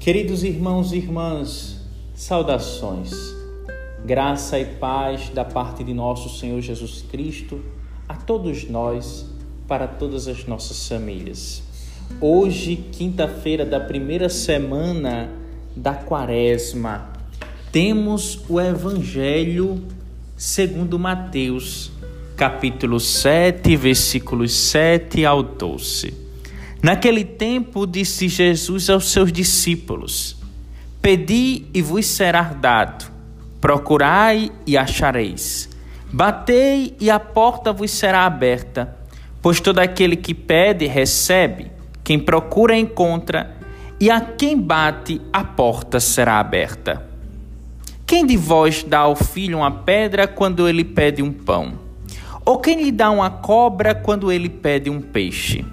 Queridos irmãos e irmãs, saudações. Graça e paz da parte de nosso Senhor Jesus Cristo a todos nós, para todas as nossas famílias. Hoje, quinta-feira da primeira semana da Quaresma, temos o Evangelho segundo Mateus, capítulo 7, versículos 7 ao 12. Naquele tempo disse Jesus aos seus discípulos: Pedi e vos será dado, procurai e achareis, batei e a porta vos será aberta. Pois todo aquele que pede, recebe, quem procura, encontra, e a quem bate, a porta será aberta. Quem de vós dá ao filho uma pedra quando ele pede um pão? Ou quem lhe dá uma cobra quando ele pede um peixe?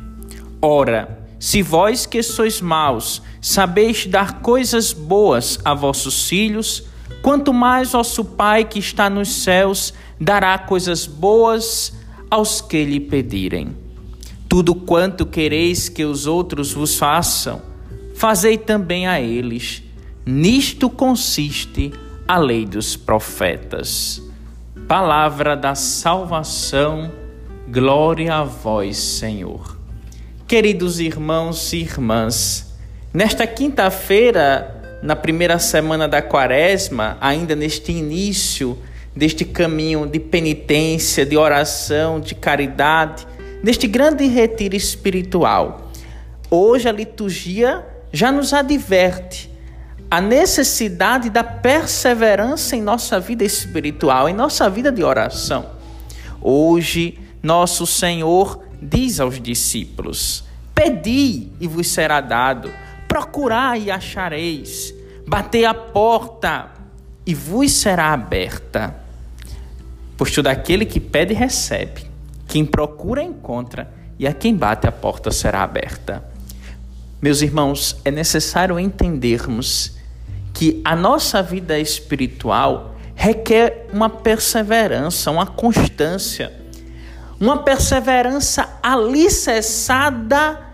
Ora, se vós que sois maus sabeis dar coisas boas a vossos filhos, quanto mais vosso Pai que está nos céus dará coisas boas aos que lhe pedirem. Tudo quanto quereis que os outros vos façam, fazei também a eles. Nisto consiste a lei dos profetas. Palavra da salvação, glória a vós, Senhor. Queridos irmãos e irmãs, nesta quinta-feira, na primeira semana da quaresma, ainda neste início deste caminho de penitência, de oração, de caridade, neste grande retiro espiritual, hoje a liturgia já nos adverte a necessidade da perseverança em nossa vida espiritual, em nossa vida de oração. Hoje, nosso Senhor diz aos discípulos: Pedi e vos será dado, procurai e achareis, batei a porta e vos será aberta. Pois todo aquele que pede recebe, quem procura encontra, e a quem bate a porta será aberta. Meus irmãos, é necessário entendermos que a nossa vida espiritual requer uma perseverança, uma constância uma perseverança alicerçada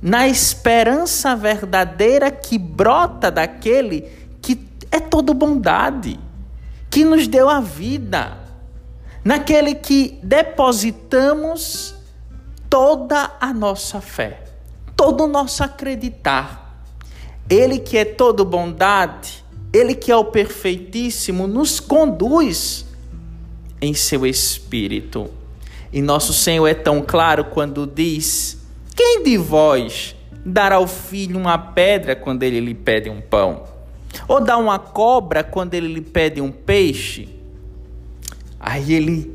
na esperança verdadeira que brota daquele que é todo bondade, que nos deu a vida, naquele que depositamos toda a nossa fé, todo o nosso acreditar. Ele que é todo bondade, ele que é o perfeitíssimo, nos conduz em seu espírito. E nosso Senhor é tão claro quando diz: Quem de vós dará ao filho uma pedra quando ele lhe pede um pão? Ou dá uma cobra quando ele lhe pede um peixe? Aí ele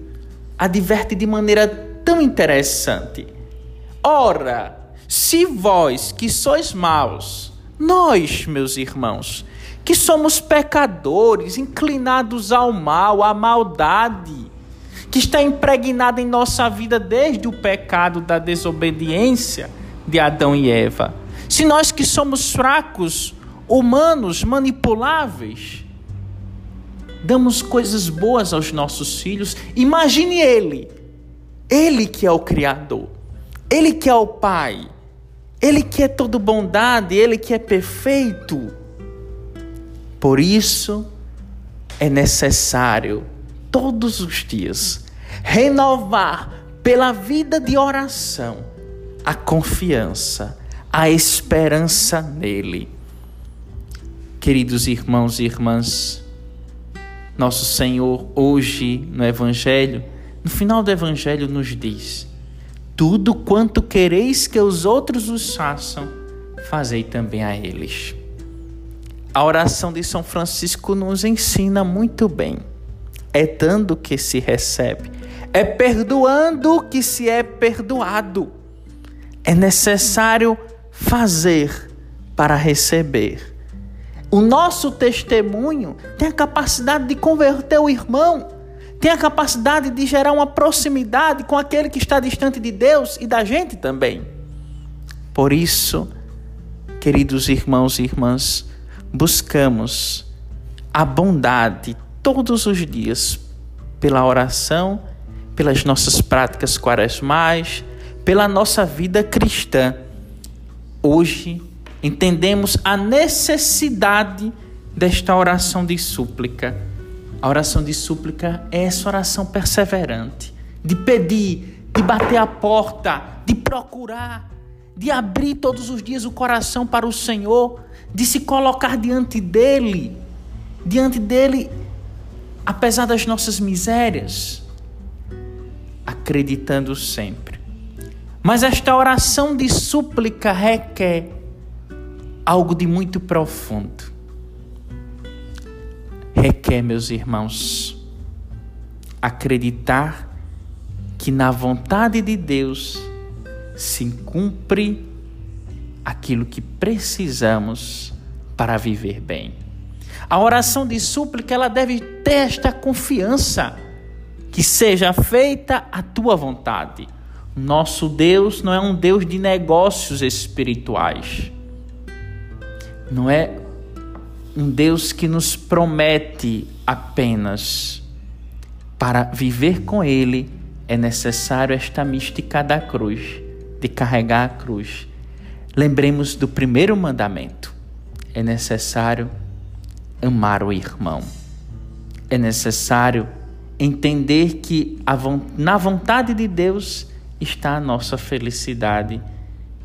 adverte de maneira tão interessante. Ora, se vós que sois maus, nós, meus irmãos, que somos pecadores, inclinados ao mal, à maldade, que está impregnada em nossa vida desde o pecado da desobediência de Adão e Eva. Se nós que somos fracos, humanos, manipuláveis, damos coisas boas aos nossos filhos, imagine ele, ele que é o Criador, ele que é o Pai, ele que é todo bondade, ele que é perfeito. Por isso é necessário todos os dias, renovar pela vida de oração a confiança, a esperança nele. Queridos irmãos e irmãs, nosso Senhor hoje no Evangelho, no final do Evangelho, nos diz: Tudo quanto quereis que os outros os façam, fazei também a eles. A oração de São Francisco nos ensina muito bem é dando que se recebe, é perdoando que se é perdoado. É necessário fazer para receber. O nosso testemunho tem a capacidade de converter o irmão, tem a capacidade de gerar uma proximidade com aquele que está distante de Deus e da gente também. Por isso, queridos irmãos e irmãs, buscamos a bondade todos os dias pela oração, pelas nossas práticas quaresmais, pela nossa vida cristã. Hoje entendemos a necessidade desta oração de súplica. A oração de súplica é essa oração perseverante, de pedir, de bater a porta, de procurar, de abrir todos os dias o coração para o Senhor, de se colocar diante dele, diante dele, apesar das nossas misérias, acreditando sempre. Mas esta oração de súplica requer algo de muito profundo. Requer, meus irmãos, acreditar que na vontade de Deus se cumpre aquilo que precisamos para viver bem. A oração de súplica ela deve ter esta confiança que seja feita a tua vontade. Nosso Deus não é um Deus de negócios espirituais. Não é um Deus que nos promete apenas para viver com Ele é necessário esta mística da cruz, de carregar a cruz. Lembremos do primeiro mandamento: é necessário amar o irmão. É necessário entender que na vontade de Deus está a nossa felicidade,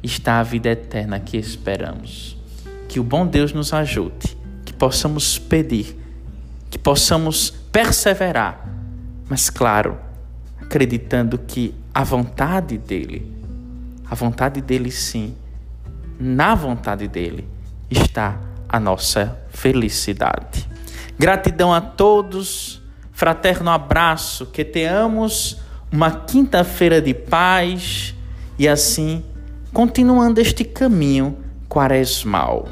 está a vida eterna que esperamos. Que o bom Deus nos ajude, que possamos pedir, que possamos perseverar, mas claro, acreditando que a vontade dele, a vontade dele sim, na vontade dele está a nossa felicidade. Gratidão a todos, fraterno abraço, que tenhamos uma quinta-feira de paz e assim continuando este caminho quaresmal.